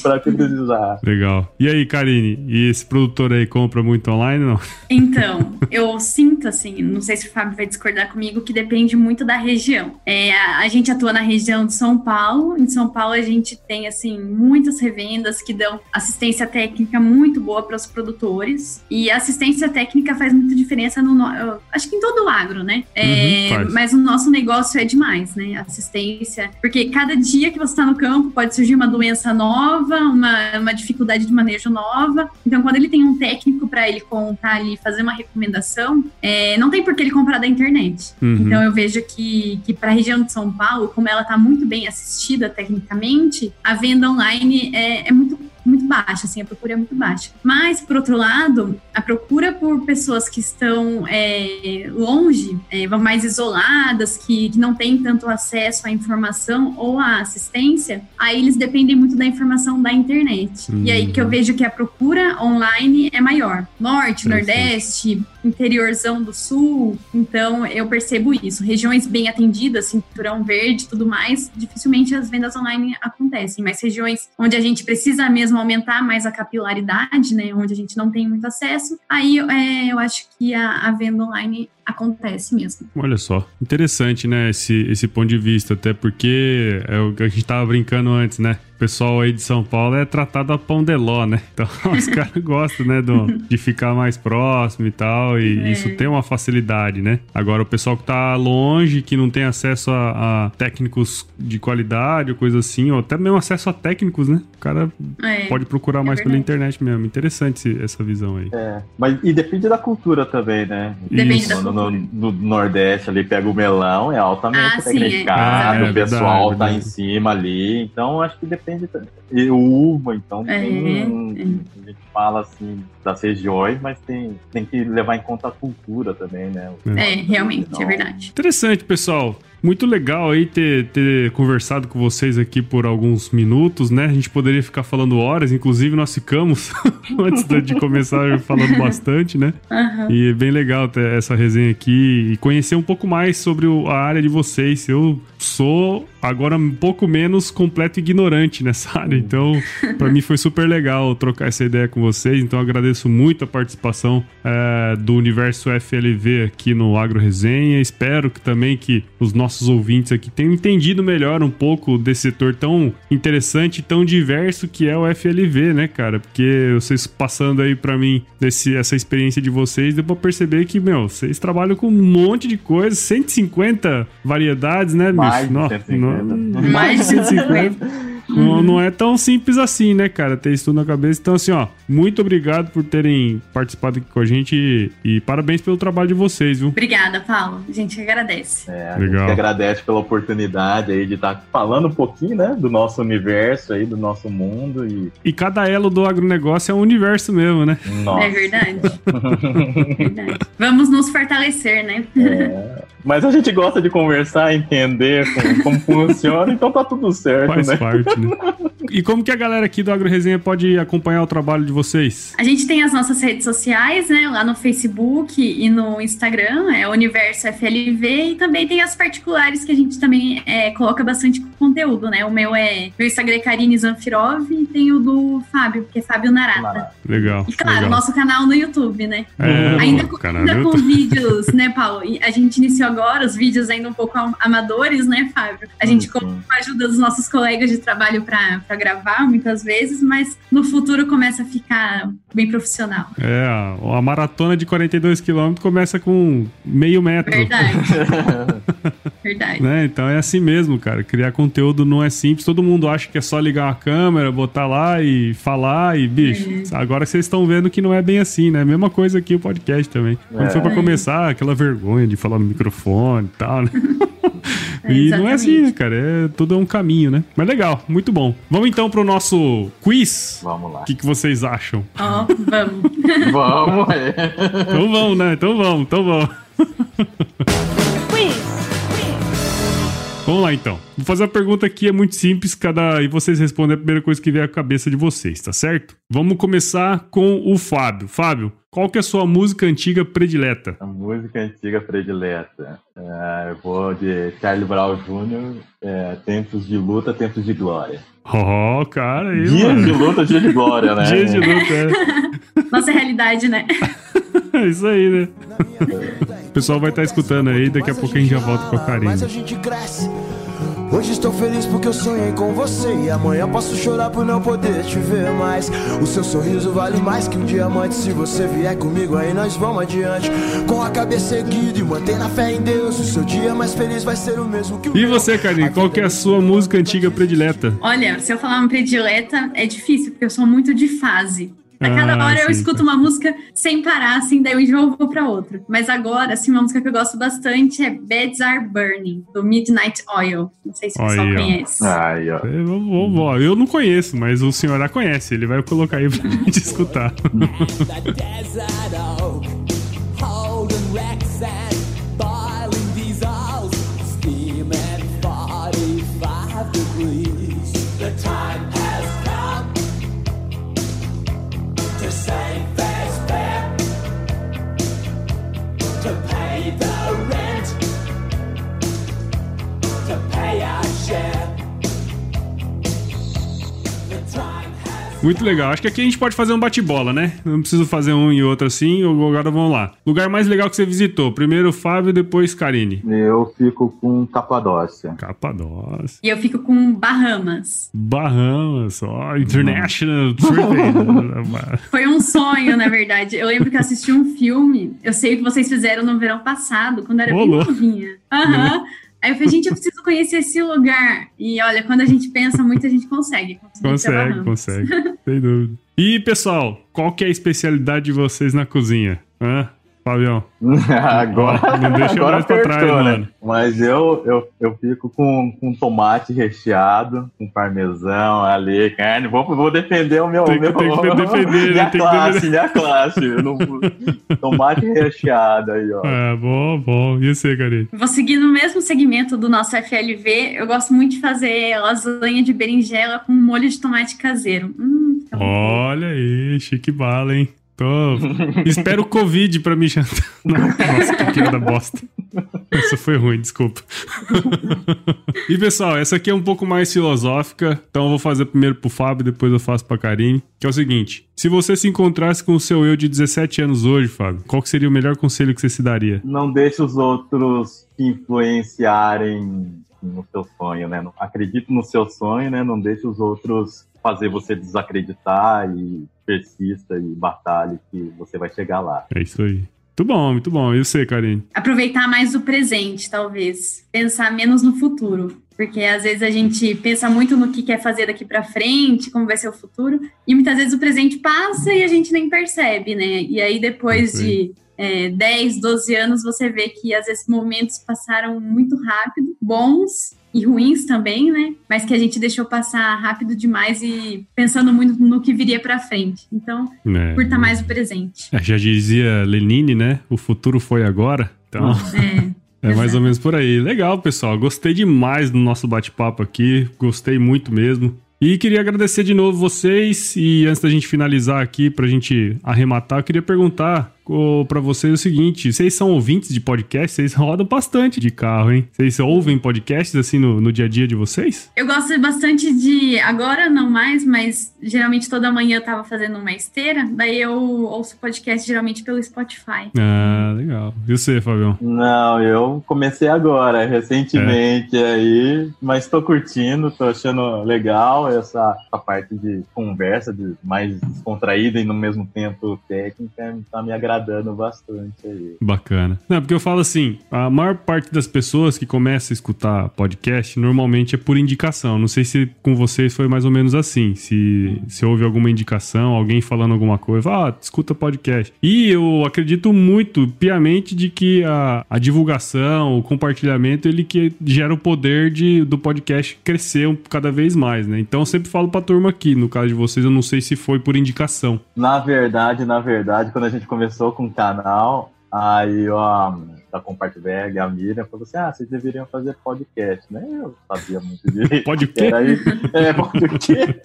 para que precisar. Legal. E aí, Karine, e esse produtor aí compra muito online, não? Então, eu sinto assim, não sei se o Fábio vai discordar comigo, que depende muito da região. É, a, a gente atua na região de São Paulo. Em São Paulo a gente tem assim muitas revendas que dão assistência técnica muito boa para os produtores. E a assistência técnica faz muita diferença no. Acho que em todo o agro, né? É, uhum, mas o nosso negócio é demais, né? Assistência. Porque cada dia que você está no campo pode surgir uma doença nova, uma, uma dificuldade de manejo nova. Então, quando ele tem um técnico para ele contar ali, fazer uma recomendação, é, não tem por que ele comprar da internet. Uhum. Então, eu vejo que, que para a região de São Paulo, como ela está muito bem assistida tecnicamente, a venda online é, é muito baixa, assim, a procura é muito baixa. Mas, por outro lado, a procura por pessoas que estão é, longe, é, mais isoladas, que, que não têm tanto acesso à informação ou à assistência, aí eles dependem muito da informação da internet. Uhum. E aí que eu uhum. vejo que a procura online é maior. Norte, Nordeste, interiorzão do sul, então eu percebo isso. Regiões bem atendidas, cinturão verde tudo mais, dificilmente as vendas online acontecem, mas regiões onde a gente precisa mesmo aumentar mais a capilaridade, né, onde a gente não tem muito acesso, aí é, eu acho que a, a venda online acontece mesmo. Olha só, interessante, né, esse, esse ponto de vista, até porque é o que a gente tava brincando antes, né? O pessoal aí de São Paulo é tratado a pão de ló, né? Então os caras gostam, né, do, de ficar mais próximo e tal, e é. isso tem uma facilidade, né? Agora o pessoal que tá longe, que não tem acesso a, a técnicos de qualidade ou coisa assim, ou até mesmo acesso a técnicos, né? O cara é. pode procurar é mais pela internet mesmo. Interessante essa visão aí. É, mas e depende da cultura também, né? Depende isso. da cultura no, no, Nordeste ali pega o melão, é altamente ah, tecnificado, é. o pessoal é, tá em cima ali, então acho que depende. E uva, então é, tem, a gente fala assim das regiões, mas tem, tem que levar em conta a cultura também, né? É, realmente, então, é verdade. Interessante, pessoal. Muito legal aí ter, ter conversado com vocês aqui por alguns minutos, né? A gente poderia ficar falando horas, inclusive nós ficamos antes de começar falando bastante, né? Uhum. E é bem legal ter essa resenha aqui e conhecer um pouco mais sobre a área de vocês. Eu sou agora um pouco menos completo ignorante nessa área, então para mim foi super legal trocar essa ideia com vocês. Então agradeço muito a participação é, do Universo FLV aqui no Agro Resenha. Espero que também que os nossos ouvintes aqui tenham entendido melhor um pouco desse setor tão interessante e tão diverso que é o FLV, né, cara? Porque vocês passando aí para mim desse, essa experiência de vocês, deu pra perceber que, meu, vocês trabalham com um monte de coisa, 150 variedades, né, Mais bicho? 150. Não, mais de 150. Não, não é tão simples assim, né, cara? Ter isso tudo na cabeça. Então, assim, ó, muito obrigado por terem participado aqui com a gente e, e parabéns pelo trabalho de vocês, viu? Obrigada, Paulo. A gente agradece. É, a Legal. gente que agradece pela oportunidade aí de estar falando um pouquinho, né, do nosso universo aí, do nosso mundo e E cada elo do agronegócio é um universo mesmo, né? nossa. É verdade. verdade. Vamos nos fortalecer, né? É, Mas a gente gosta de conversar, entender como, como funciona, então tá tudo certo, Faz né? parte, né? E como que a galera aqui do Agro Resenha pode acompanhar o trabalho de vocês? A gente tem as nossas redes sociais, né? Lá no Facebook e no Instagram, é Universo FLV, e também tem as particulares que a gente também é, coloca bastante conteúdo, né? O meu é meu Instagram é Karine Zanfirov e tem o do Fábio, que é Fábio Narata. Legal. E claro, legal. nosso canal no YouTube, né? É, ainda com, canal ainda com vídeos, né, Paulo? E A gente iniciou agora os vídeos ainda um pouco am- amadores, né, Fábio? A gente com a ajuda dos nossos colegas de trabalho para gravar muitas vezes, mas no futuro começa a ficar bem profissional. É, a, a maratona de 42 km começa com meio metro. Verdade. Verdade. Né? Então é assim mesmo, cara. Criar conteúdo não é simples. Todo mundo acha que é só ligar uma câmera, botar lá e falar e, bicho, agora vocês estão vendo que não é bem assim, né? Mesma coisa aqui o podcast também. Quando É. foi pra começar, aquela vergonha de falar no microfone e tal, né? E não é assim, né, cara? É, tudo é um caminho, né? Mas legal, muito bom. Vamos então pro nosso quiz. Vamos lá. O que, que vocês acham? Ó, vamos. Vamos, é. Então vamos, né? Então vamos, então vamos. Vamos lá então. Vou fazer a pergunta aqui, é muito simples, cada e vocês respondem a primeira coisa que vier à cabeça de vocês, tá certo? Vamos começar com o Fábio. Fábio, qual que é a sua música antiga predileta? A música antiga predileta. É, eu vou de Charlie Brown Jr., é, Tempos de Luta, Tempos de Glória. Oh, cara, aí, Dias mano. de luta, dia de glória, né? Dias de luta, é. Nossa realidade, né? É isso aí, né? O pessoal vai estar escutando aí, daqui a pouco a gente já volta com a Karine. Mas a gente cresce. Hoje estou feliz porque eu sonhei com você. E amanhã posso chorar por não poder te ver mais. O seu sorriso vale mais que um diamante. Se você vier comigo, aí nós vamos adiante. Com a cabeça erguida e manter a fé em Deus. O seu dia mais feliz vai ser o mesmo que o E você, Karine, qual que é a sua música antiga predileta? Olha, se eu falar uma predileta, é difícil, porque eu sou muito de fase. A cada Ah, hora eu sim. escuto uma música sem parar, assim, daí eu enjoo vou pra outra. Mas agora, assim, uma música que eu gosto bastante é Beds Are Burning, do Midnight Oil. Não sei se o pessoal conhece. Aí, ó. Ó, Eu não conheço, mas o senhor já conhece. Ele vai colocar aí pra gente escutar. Muito legal. Acho que aqui a gente pode fazer um bate-bola, né? Não preciso fazer um e outro assim. Agora vamos lá. Lugar mais legal que você visitou? Primeiro Fábio, depois Karine. Eu fico com Capadócia. Capadócia. E eu fico com Bahamas. Bahamas, ó, International Trip. Foi um sonho, na verdade. Eu lembro que eu assisti um filme, eu sei o que vocês fizeram no verão passado, quando eu era Ô, bem novinha. Aham. Aí eu falei, gente, eu preciso conhecer esse lugar. E olha, quando a gente pensa muito, a gente consegue. consegue, consegue. Sem dúvida. E, pessoal, qual que é a especialidade de vocês na cozinha? Hã? Fabião? agora Não deixa agora nós pra trás, apertou, né? mano. Mas eu, eu, eu fico com, com tomate recheado, com parmesão ali, carne. Vou, vou defender o meu. Tem que- meu tem que defender, né? minha Tem que classe, defender. minha classe. Eu não- tomate recheado aí, ó. É, bom, bom. E você, Karine? Vou seguir no mesmo segmento do nosso FLV. Eu gosto muito de fazer lasanha de berinjela com molho de tomate caseiro. Hum, bom. Olha aí, chique bala, hein? Tô... Espero o Covid pra me jantar. Nossa, que piada bosta. Essa foi ruim, desculpa. e pessoal, essa aqui é um pouco mais filosófica, então eu vou fazer primeiro pro Fábio, depois eu faço pra Karine, que é o seguinte: se você se encontrasse com o seu eu de 17 anos hoje, Fábio, qual seria o melhor conselho que você se daria? Não deixe os outros te influenciarem no seu sonho, né? Acredite no seu sonho, né? Não deixe os outros fazer você desacreditar e persista e batalhe que você vai chegar lá. É isso aí. Muito bom, muito bom. E você, Karine? Aproveitar mais o presente, talvez. Pensar menos no futuro. Porque às vezes a gente pensa muito no que quer fazer daqui pra frente, como vai ser o futuro, e muitas vezes o presente passa e a gente nem percebe, né? E aí depois aí. de é, 10, 12 anos, você vê que às vezes momentos passaram muito rápido, bons e ruins também, né? Mas que a gente deixou passar rápido demais e pensando muito no que viria pra frente. Então, É, curta mais o presente. é, já dizia Lenine, né? O futuro foi agora. Então. É. É mais ou menos por aí. Legal, pessoal. Gostei demais do nosso bate-papo aqui. Gostei muito mesmo. E queria agradecer de novo vocês. E antes da gente finalizar aqui, pra gente arrematar, eu queria perguntar ô, pra vocês o seguinte: vocês são ouvintes de podcast? Vocês rodam bastante de carro, hein? Vocês ouvem podcasts assim no, no dia a dia de vocês? Eu gosto bastante de. Agora não mais, mas geralmente toda manhã eu tava fazendo uma esteira. Daí eu ouço podcast geralmente pelo Spotify. Ah, legal. E você, Fabião? Não, eu comecei agora, recentemente aí, mas tô curtindo, tô achando legal essa, essa parte de conversa, de mais descontraída e no mesmo tempo técnica, tá me agradando bastante aí. Bacana. Não, porque eu falo assim, a maior parte das pessoas que começa a escutar podcast normalmente é por indicação. Não sei se com vocês foi mais ou menos assim. Se, se houve alguma indicação, alguém falando alguma coisa, ah, escuta podcast. E eu acredito muito, piamente, de que a, a divulgação, o compartilhamento, ele que gera o poder de, do podcast crescer cada vez mais, né? Então eu sempre falo pra turma aqui, no caso de vocês, eu não sei se foi por indicação. Na verdade, na verdade, quando a gente começou com o canal, aí ó, da Compartberg, a Miriam falou assim: ah, vocês deveriam fazer podcast, né? Eu sabia muito direito. Pode o quê? É, pode o quê?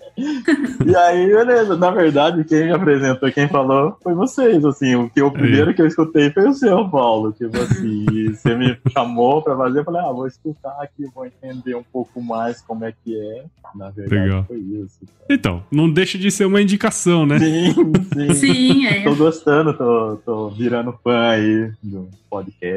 E aí, beleza, na verdade, quem me apresentou, quem falou, foi vocês, assim, o que o primeiro que eu escutei foi o seu, Paulo, tipo assim, você me chamou pra fazer, eu falei, ah, vou escutar aqui, vou entender um pouco mais como é que é, na verdade Legal. foi isso. Então, não deixa de ser uma indicação, né? Sim, sim. Sim, é. Tô gostando, tô, tô virando fã aí do podcast,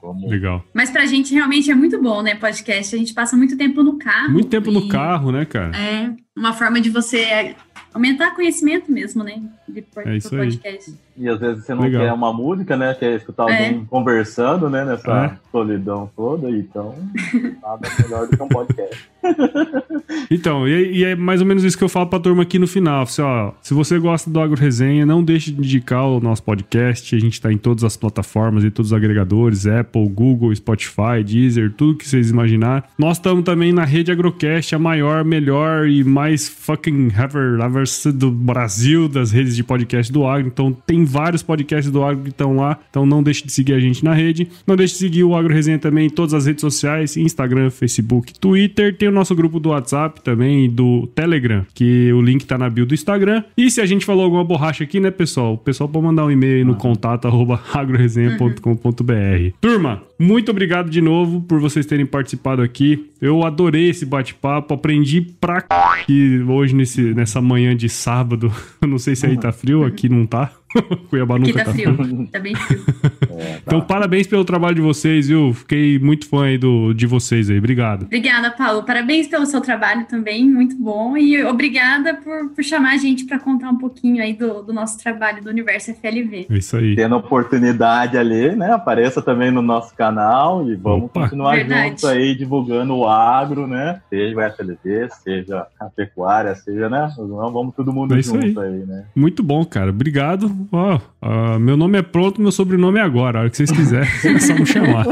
como... Legal. Mas pra gente realmente é muito bom, né? Podcast. A gente passa muito tempo no carro. Muito tempo no e carro, né, cara? É uma forma de você aumentar conhecimento mesmo, né? De É isso por aí. podcast. E às vezes você não Legal. quer uma música, né? Quer escutar alguém conversando, né? Nessa É. solidão toda, então nada melhor do que um podcast. Então, e, e é mais ou menos isso que eu falo pra turma aqui no final. Assim, ó, se você gosta do Agro Resenha, não deixe de indicar o nosso podcast. A gente tá em todas as plataformas e todos os agregadores: Apple, Google, Spotify, Deezer, tudo que vocês imaginar. Nós estamos também na rede Agrocast, a maior, melhor e mais fucking ever, ever do Brasil, das redes de podcast do Agro. Então, tem vários podcasts do Agro que estão lá. Então, não deixe de seguir a gente na rede. Não deixe de seguir o Agro Resenha também em todas as redes sociais: Instagram, Facebook, Twitter. Tem o nosso grupo do WhatsApp também e do Telegram, que o link tá na bio do Instagram. E se a gente falou alguma borracha aqui, né, pessoal? O pessoal pode mandar um e-mail aí no contato arroba agroresenha.com.br. Turma, muito obrigado de novo por vocês terem participado aqui. Eu adorei esse bate-papo, aprendi pra c... que hoje nesse, nessa manhã de sábado. Eu não sei se aí tá frio, aqui não tá. Cuiabá Aqui nunca tá frio. Tá bem frio. É, Então, parabéns pelo trabalho de vocês, viu? Fiquei muito fã aí do, de vocês aí. Obrigado. Obrigada, Paulo. Parabéns pelo seu trabalho também, muito bom. E obrigada por, por chamar a gente para contar um pouquinho aí do, do nosso trabalho do Universo FLV. É isso aí. Tendo oportunidade ali, né? Apareça também no nosso canal e vamos Opa. continuar Verdade. juntos aí divulgando o agro, né? Seja o FLV, seja a pecuária, seja, né? Vamos todo mundo É junto aí. né? Muito bom, cara. Obrigado. Ó, meu nome é pronto, meu sobrenome é agora. A hora que vocês quiserem, é só me chamar.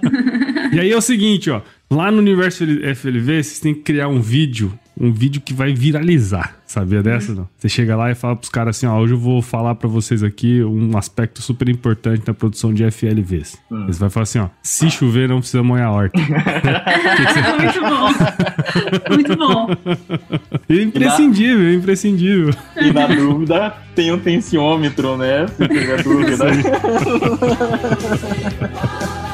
e aí é o seguinte, ó. Lá no Universo FLV, vocês têm que criar um vídeo. Um vídeo que vai viralizar. Sabia dessa, não? Você chega lá e fala pros caras assim, ó, hoje eu vou falar pra vocês aqui um aspecto super importante na produção de FLVs. Eles vão falar assim, ó, se chover não precisa molhar a horta. muito bom. Muito bom. É imprescindível, é imprescindível. E na dúvida, tem um tensiômetro, né? Se tiver dúvida.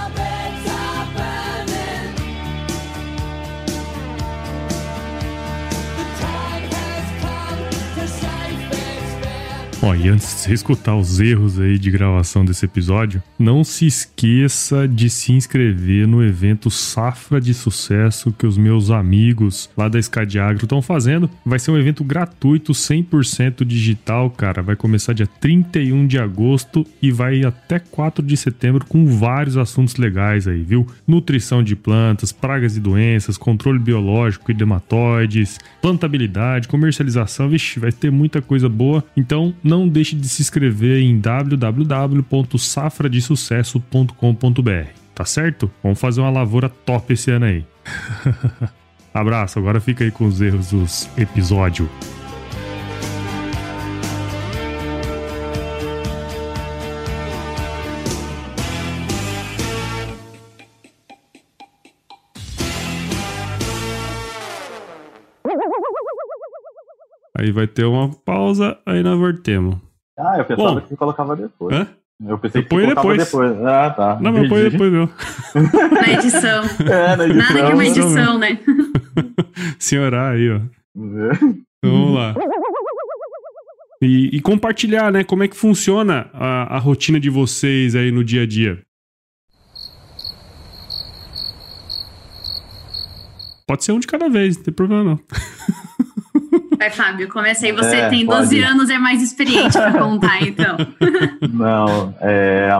Ó, e antes de você escutar os erros aí de gravação desse episódio, não se esqueça de se inscrever no evento Safra de Sucesso que os meus amigos lá da Escadiagro estão fazendo. Vai ser um evento gratuito, 100% digital, cara. Vai começar dia 31 de agosto e vai até 4 de setembro com vários assuntos legais aí, viu? Nutrição de plantas, pragas e doenças, controle biológico e dermatóides, plantabilidade, comercialização. Vai ter muita coisa boa. Então, não deixe de se inscrever em www.safradesucesso.com.br, tá certo? Vamos fazer uma lavoura top esse ano aí. Abraço, agora fica aí com os erros dos episódios. Aí vai ter uma pausa, aí nós voltemos. Ah, eu pensava Bom. que você colocava depois. Hã? Eu pensei Eu que ponho você colocava depois. depois. Ah, tá. Não, mas põe Entendi. depois não. Na edição. É, na edição. Nada que uma edição, né? Senhorar aí, ó. Então, vamos lá. E, e compartilhar, né? Como é que funciona a, a rotina de vocês aí no dia a dia. Pode ser um de cada vez, não tem problema não. Vai, Fábio, começa aí. Você É, tem pode. 12 anos, é mais experiente pra contar, então. Não, é.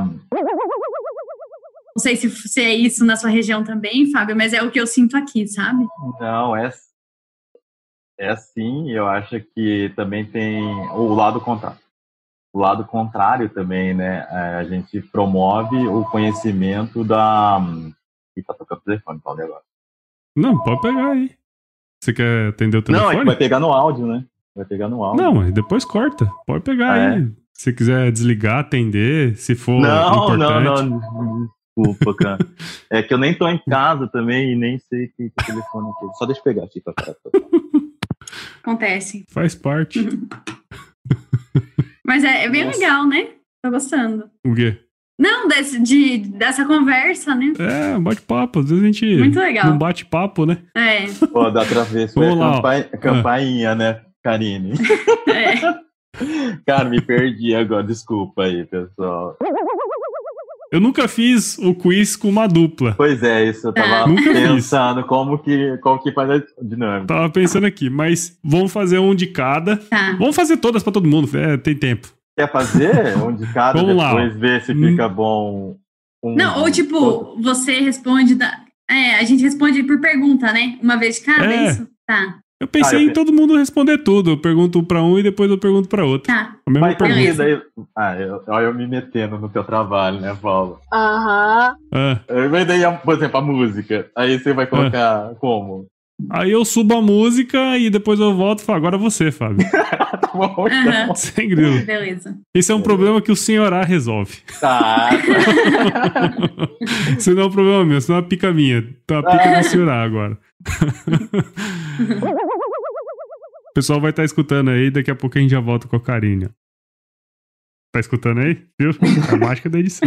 Não sei se, se é isso na sua região também, Fábio, mas é o que eu sinto aqui, sabe? Não, é. É assim, eu acho que também tem o lado contrário. O lado contrário também, né? é, A gente promove o conhecimento da. Ih, tá tocando o telefone, Paulo, agora? Não, pode pegar aí. Você quer atender o Não, é telefone? que vai pegar no áudio, né? Vai pegar no áudio. Não, depois corta. Pode pegar Ah, aí. Se quiser desligar, atender, se for não, não, importante. não. Desculpa, cara. É que eu nem tô em casa também e nem sei que, que telefone é. Só deixa eu pegar aqui pra cá. Acontece. Faz parte. Mas é, é bem Nossa. legal, né? Tô gostando. O quê? Não, desse, de, dessa conversa, né? É, bate-papo. Às vezes a gente Muito legal. não bate papo, né? É, Pô, da outra vez foi a Vamos lá, ó. campanha, campainha, né, Karine? é. Cara, me perdi agora. Desculpa aí, pessoal. Eu nunca fiz o quiz com uma dupla. Pois é, isso eu tava pensando como que, como que faz a dinâmica. Tava pensando aqui, mas vamos fazer um de cada. Tá. Vamos fazer todas pra todo mundo, é, tem tempo. Quer fazer um de cada, Vamos lá, depois ver se fica bom. um- Não, ou tipo, você responde da. É, a gente responde por pergunta, né? Uma vez de cada, é É. isso? Tá, Eu pensei Ah, eu em todo mundo responder tudo. Eu pergunto pra um e depois eu pergunto pra outro. tá. A mesma Mas pergunta. daí. Ah, eu, olha eu me metendo no teu trabalho, né, Paulo? Aham. Ah, Mas daí, por exemplo, a música. Aí você vai colocar como? Aí eu subo a música e depois eu volto e falo, agora você, Fábio. tá bom, Aham. então. Sem grilo. Beleza. Esse é um problema que o senhor A resolve. Tá. Isso não é um problema meu, isso não é uma pica minha. Tá a pica do senhor A agora. O pessoal vai estar escutando aí, daqui a pouco a gente já volta com a Karine. Tá escutando aí? Viu? A mágica da edição.